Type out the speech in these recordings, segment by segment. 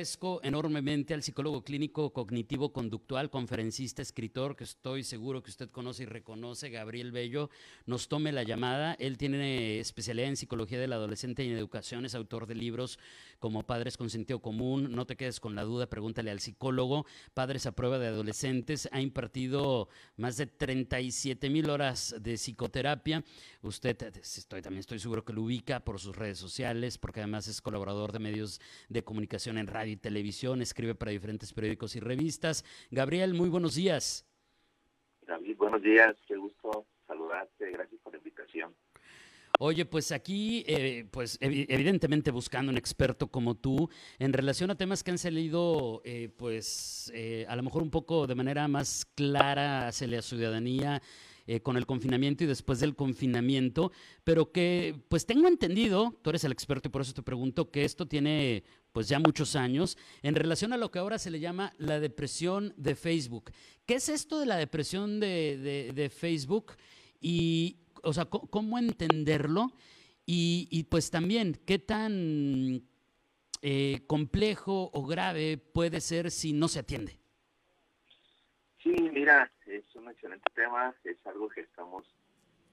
agradezco enormemente al psicólogo clínico cognitivo conductual, conferencista, escritor, que estoy seguro que usted conoce y reconoce, Gabriel Bello, nos tome la llamada. Él tiene especialidad en psicología del adolescente y en educación, es autor de libros como Padres con sentido común, No te quedes con la duda, pregúntale al psicólogo, Padres a prueba de adolescentes, ha impartido más de 37 mil horas de psicoterapia. Usted, estoy, también estoy seguro que lo ubica por sus redes sociales, porque además es colaborador de medios de comunicación en radio y televisión, escribe para diferentes periódicos y revistas. Gabriel, muy buenos días. David, buenos días, qué gusto saludarte, gracias por la invitación. Oye, pues aquí, eh, pues evidentemente buscando un experto como tú en relación a temas que han salido, eh, pues eh, a lo mejor un poco de manera más clara hacia la ciudadanía eh, con el confinamiento y después del confinamiento, pero que pues tengo entendido, tú eres el experto y por eso te pregunto, que esto tiene pues ya muchos años en relación a lo que ahora se le llama la depresión de Facebook. ¿Qué es esto de la depresión de, Facebook? Y, o sea, ¿cómo entenderlo? Y, pues también, ¿qué tan eh, complejo o grave puede ser si no se atiende? Sí, mira, es un excelente tema, es algo que estamos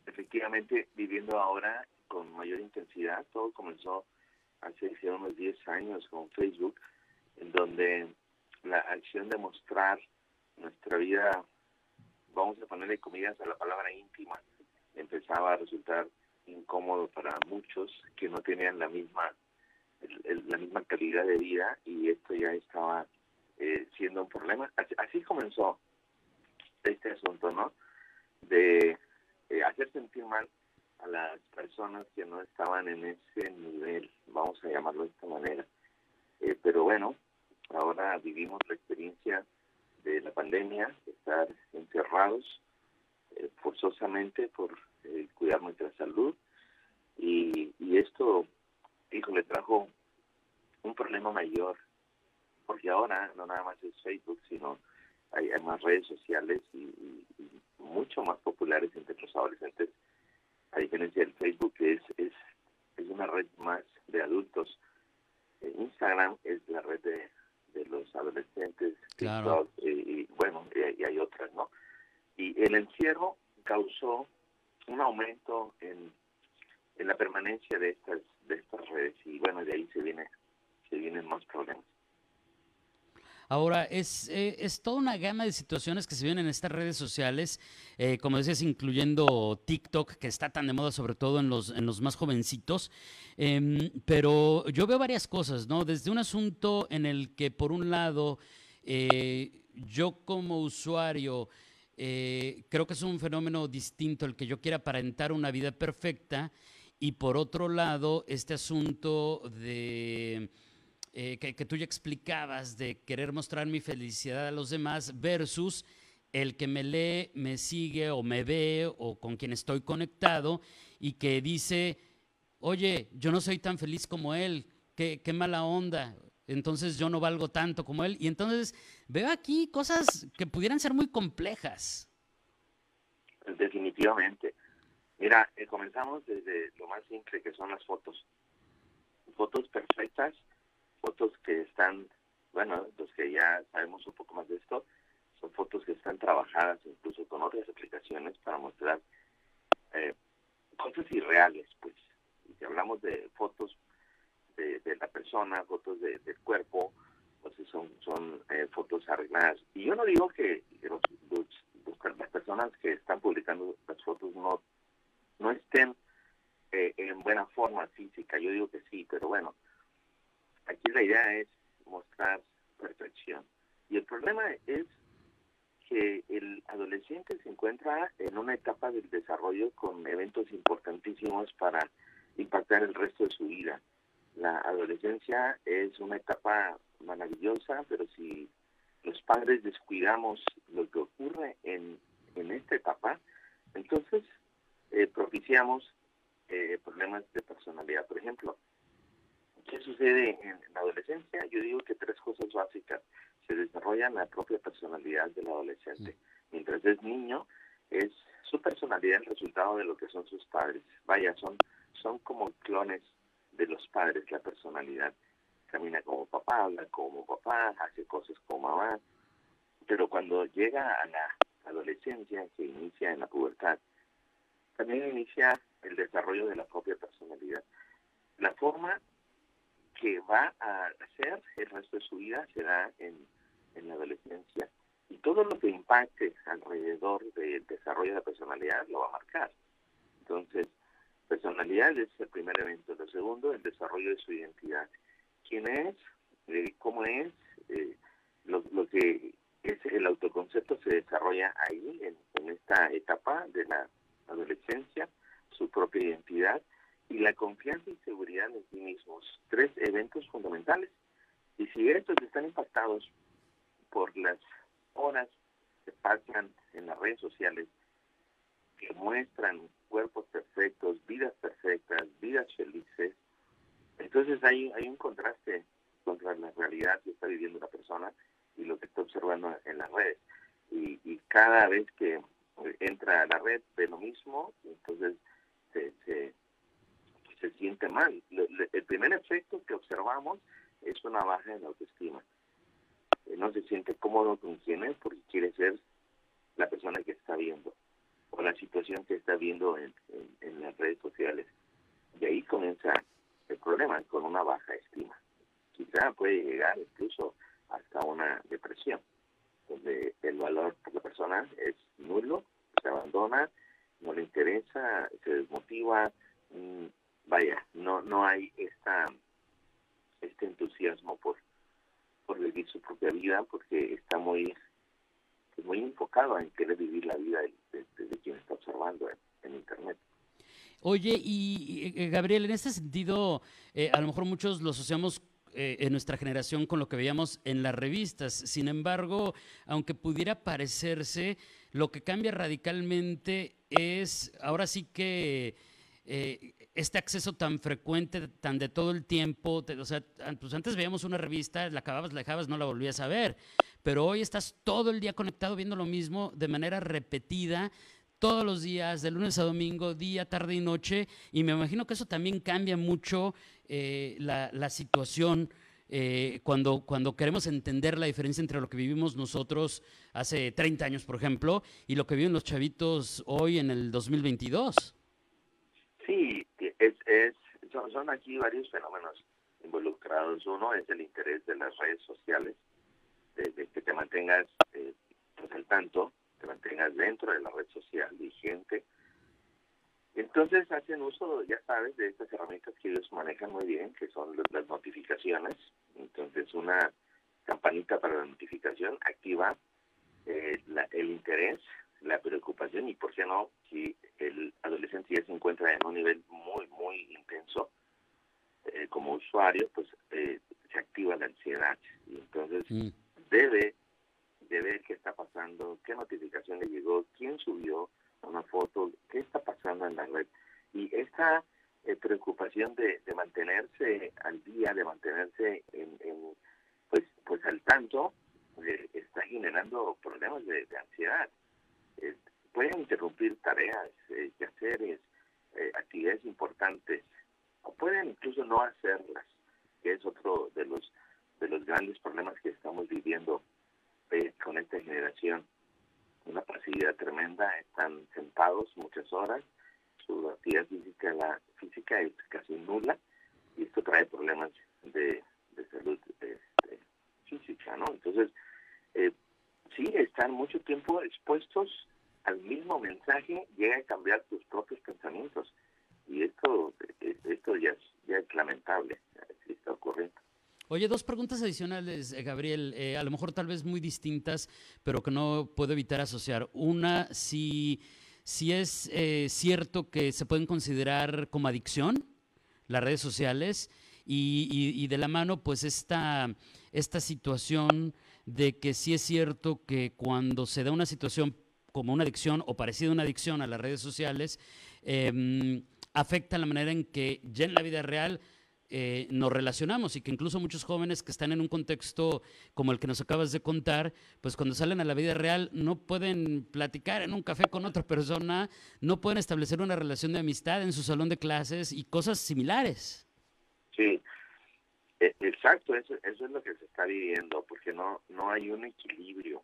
efectivamente viviendo ahora con mayor intensidad. Todo comenzó hace unos 10 años con Facebook, en donde la acción de mostrar nuestra vida, vamos a ponerle comillas a la palabra íntima, empezaba a resultar incómodo para muchos que no tenían la misma la misma calidad de vida y esto ya estaba eh, siendo un problema. así comenzó este asunto, ¿no? De eh, hacer sentir mal a las personas que no estaban en ese nivel, vamos a llamarlo de esta manera. Eh, pero bueno, ahora vivimos la experiencia de la pandemia, de estar encerrados eh, forzosamente por cuidar nuestra salud y, y esto, hijo, le trajo un problema mayor, porque ahora no nada más es Facebook, sino hay, más redes sociales y, mucho más populares entre los adolescentes, a diferencia del Facebook, que es, es, es una red más de adultos. Eh, Instagram es la red de, de los adolescentes, claro. y, bueno, y, hay otras, ¿no? Y el encierro causó un aumento en, en la permanencia de estas de estas redes y bueno de ahí se viene se vienen más problemas Ahora, es, eh, es toda una gama de situaciones que se ven en estas redes sociales, eh, como decías, incluyendo TikTok, que está tan de moda sobre todo en los, en los más jovencitos. Em, pero yo veo varias cosas, ¿no? Desde un asunto en el que, por un lado, eh, yo como usuario creo que es un fenómeno distinto el que yo quiera aparentar una vida perfecta. Y por otro lado, este asunto de eh, que, tú ya explicabas de querer mostrar mi felicidad a los demás versus el que me lee, me sigue o me ve o con quien estoy conectado y que dice, oye, yo no soy tan feliz como él, qué, qué mala onda, entonces yo no valgo tanto como él. Y entonces veo aquí cosas que pudieran ser muy complejas. Definitivamente. Mira, eh, comenzamos desde lo más simple que son las fotos. Fotos perfectas fotos que están, bueno, los que ya sabemos un poco más de esto, son fotos que están trabajadas incluso con otras aplicaciones para mostrar eh, cosas irreales, pues. Y si hablamos de fotos de, la persona, fotos de, del cuerpo, pues son, son eh, fotos arregladas. Y yo no digo que los, las personas que están publicando las fotos no, no estén eh, en buena forma física, yo digo que sí, pero bueno, Aquí la idea es mostrar perfección. Y el problema es que el adolescente se encuentra en una etapa del desarrollo con eventos importantísimos para impactar el resto de su vida. La adolescencia es una etapa maravillosa, pero si los padres descuidamos lo que ocurre en, en esta etapa, entonces eh, propiciamos eh, problemas de personalidad. Por ejemplo, ¿Qué sucede en la adolescencia? Yo digo que tres cosas básicas. se desarrolla la propia personalidad del adolescente. Mientras es niño, es su personalidad el resultado de lo que son sus padres. Vaya, son, son como clones de los padres la personalidad. Camina como papá, habla como papá, hace cosas como mamá. Pero cuando llega a la adolescencia, que inicia en la pubertad, también inicia el desarrollo de la propia personalidad. La forma que va a hacer el resto de su vida será en, en la adolescencia y todo lo que impacte alrededor del desarrollo de la personalidad lo va a marcar. Entonces, personalidad es el primer evento. Lo segundo, el desarrollo de su identidad. ¿Quién es? Eh, ¿Cómo es? Eh, lo, lo, que es el autoconcepto se desarrolla ahí, en, en esta etapa de la adolescencia, su propia identidad y la confianza y seguridad en sí mismos. Tres eventos fundamentales. Y si estos están impactados por las horas que pasan en las redes sociales, que muestran cuerpos perfectos, vidas perfectas, vidas felices, entonces hay, hay un contraste contra la realidad que está viviendo una persona y lo que está observando en las redes. Y, y cada vez que entra a la red ve lo mismo, entonces se, se, se siente mal. El primer efecto que observamos es una baja en la autoestima. Eh, no se siente cómodo con quien es porque quiere ser la persona que está viendo o la situación que está viendo en, las redes sociales. Y ahí comienza el problema, con una baja estima. Quizá puede llegar incluso hasta una depresión, donde el valor por la persona es nulo, se abandona, no le interesa, se desmotiva, mmm, vaya, no no hay esta este entusiasmo por por vida porque está muy muy enfocado en querer vivir la vida de, quien está observando en, internet. Oye, y eh, Gabriel, en este sentido, eh, a lo mejor muchos lo asociamos eh, en nuestra generación con lo que veíamos en las revistas. Sin embargo, aunque pudiera parecerse, lo que cambia radicalmente es ahora sí que eh, este acceso tan frecuente, tan de todo el tiempo, o sea, pues antes veíamos una revista, la acababas, la dejabas, no la volvías a ver, pero hoy estás todo el día conectado viendo lo mismo de manera repetida, todos los días, de lunes a domingo, día, tarde y noche, y me imagino que eso también cambia mucho eh, la, la, situación. Eh, cuando, cuando queremos entender la diferencia entre lo que vivimos nosotros hace 30 años, por ejemplo, y lo que viven los chavitos hoy en el 2022. Sí, es, son, aquí varios fenómenos involucrados. Uno es el interés de las redes sociales, de, que te mantengas eh, pues al tanto, te mantengas dentro de la red social vigente. Entonces hacen uso, ya sabes, de estas herramientas que ellos manejan muy bien, que son las notificaciones. Entonces una campanita para la notificación activa eh, el interés la preocupación y por qué no si el adolescente ya se encuentra en un nivel muy muy intenso eh, como usuario pues eh, se activa la ansiedad. Y entonces mm. debe de ver qué está pasando qué notificación le llegó quién subió una foto qué está pasando en la red. Y esta eh, preocupación de, de, mantenerse al día de mantenerse en, en pues pues al tanto eh, está generando problemas de, de ansiedad pueden interrumpir tareas, eh, quehaceres, eh, actividades importantes, o pueden incluso no hacerlas, que es otro de los de los grandes problemas que estamos viviendo eh, con esta generación. Una pasividad tremenda, están sentados muchas horas, su actividad física, la física es casi nula, y esto trae problemas de, de salud este, física, ¿no? Entonces, eh, sí, están mucho tiempo expuestos al mismo mensaje, llega a cambiar tus propios pensamientos. Y esto, esto ya, es, ya es lamentable, está ocurriendo. Oye, dos preguntas adicionales, eh, Gabriel, eh, a lo mejor tal vez muy distintas, pero que no puedo evitar asociar. Una, si, si es eh, cierto que se pueden considerar como adicción las redes sociales y, y, y de la mano, pues esta, esta situación de que sí es cierto que cuando se da una situación como una adicción o parecido a una adicción a las redes sociales, eh, afecta la manera en que ya en la vida real eh, nos relacionamos y que incluso muchos jóvenes que están en un contexto como el que nos acabas de contar, pues cuando salen a la vida real no pueden platicar en un café con otra persona, no pueden establecer una relación de amistad en su salón de clases y cosas similares. Sí, e, exacto, eso, eso es lo que se está viviendo, porque no, no hay un equilibrio.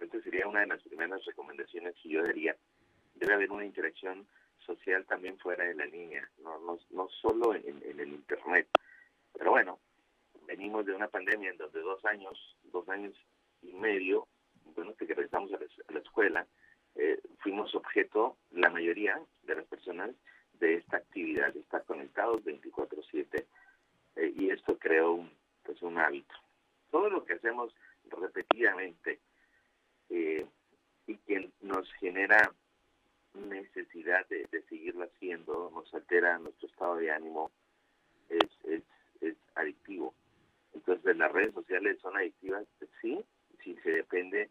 Esta sería una de las primeras recomendaciones que yo daría. Debe haber una interacción social también fuera de la línea, no, no, no solo en, el Internet. Pero bueno, venimos de una pandemia en donde dos años, dos años y medio, bueno, que regresamos a la, escuela, eh, fuimos objeto, la mayoría de las personas, de esta actividad, de estar conectados 24/7 eh, y esto creó un, pues un hábito. Todo lo que hacemos repetidamente eh, y que nos genera necesidad de, seguirlo haciendo, nos altera nuestro estado de ánimo, es, es, es adictivo. Entonces las redes sociales son adictivas, sí, si se depende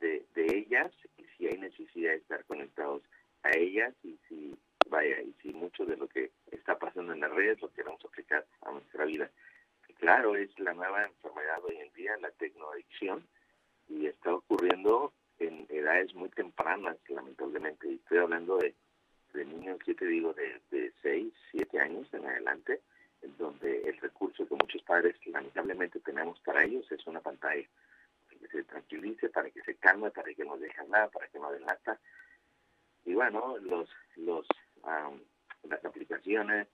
de, de ellas y si hay necesidad de estar conectados a ellas y si, vaya, y si mucho de lo que está pasando en las redes lo queremos aplicar a nuestra vida. Claro, es la nueva enfermedad hoy en día, la tecnoadicción, y está ocurriendo en edades muy tempranas, lamentablemente. Y estoy hablando de, de niños, ¿qué te digo? De, de 6, 7 años en adelante, donde el recurso que muchos padres lamentablemente tenemos para ellos es una pantalla. Para que se tranquilice, para que se calme, para que no deje nada, para que no delata. Y bueno, los, los, las aplicaciones,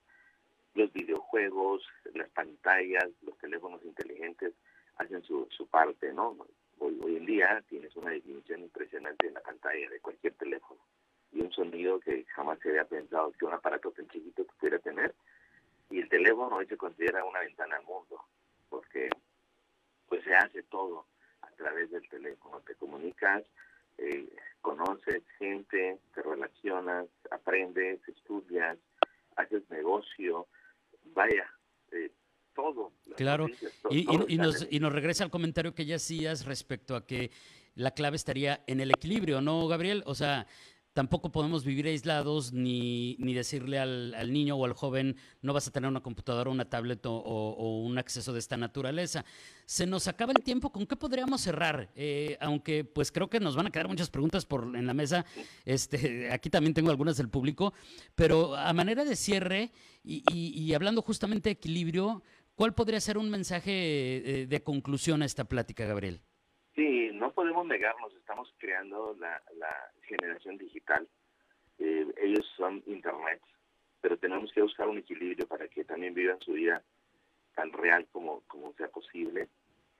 los videojuegos, las pantallas, los teléfonos inteligentes hacen su, su parte, ¿no? Hoy, hoy en día tienes una definición impresionante en la pantalla de cualquier teléfono y un sonido que jamás se había pensado que un aparato tan chiquito pudiera tener. Y el teléfono hoy se considera una ventana al mundo, porque pues se hace todo a través del teléfono. Te comunicas, eh, conoces gente, te relacionas, aprendes, estudias, haces negocio. Vaya, eh, todo. Claro, y, nos, y nos regresa al comentario que ya hacías respecto a que la clave estaría en el equilibrio, ¿no, Gabriel? O sea, tampoco podemos vivir aislados ni, ni decirle al, al, niño o al joven no vas a tener una computadora, una tablet o, un acceso de esta naturaleza. Se nos acaba el tiempo, ¿con qué podríamos cerrar? Eh, aunque pues creo que nos van a quedar muchas preguntas por, en la mesa, este, aquí también tengo algunas del público, pero a manera de cierre y, y hablando justamente de equilibrio, ¿Cuál podría ser un mensaje eh, de conclusión a esta plática, Gabriel? Sí, no podemos negarnos, estamos creando la, generación digital. Eh, ellos son Internet, pero tenemos que buscar un equilibrio para que también vivan su vida tan real como, como sea posible.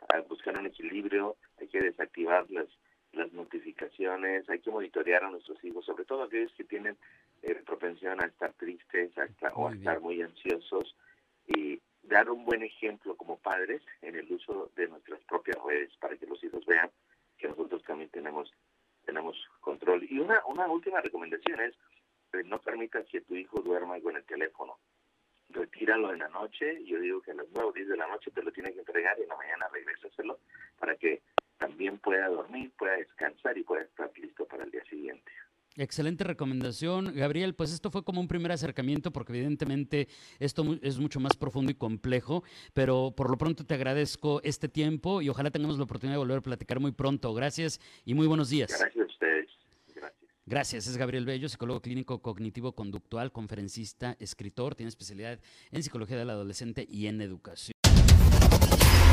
Para buscar un equilibrio hay que desactivar las, las notificaciones, hay que monitorear a nuestros hijos, sobre todo aquellos que tienen eh, propensión a estar tristes o a estar muy ansiosos. Y dar un buen ejemplo como padres en el uso de nuestras propias redes para que los hijos vean que nosotros también tenemos tenemos control. Y una, una última recomendación es eh, no permitas que tu hijo duerma con el teléfono. Retíralo en la noche. Yo digo que a las 9 o 10 de la noche te lo tienen que entregar y en la mañana regrésaselo para que también pueda dormir, pueda descansar y pueda estar listo para el día siguiente. Excelente recomendación, Gabriel. Pues esto fue como un primer acercamiento porque evidentemente esto es mucho más profundo y complejo, pero por lo pronto te agradezco este tiempo y ojalá tengamos la oportunidad de volver a platicar muy pronto. Gracias y muy buenos días. Gracias a ustedes. Gracias. Gracias. Es Gabriel Bello, psicólogo clínico cognitivo-conductual, conferencista, escritor, tiene especialidad en psicología del adolescente y en educación.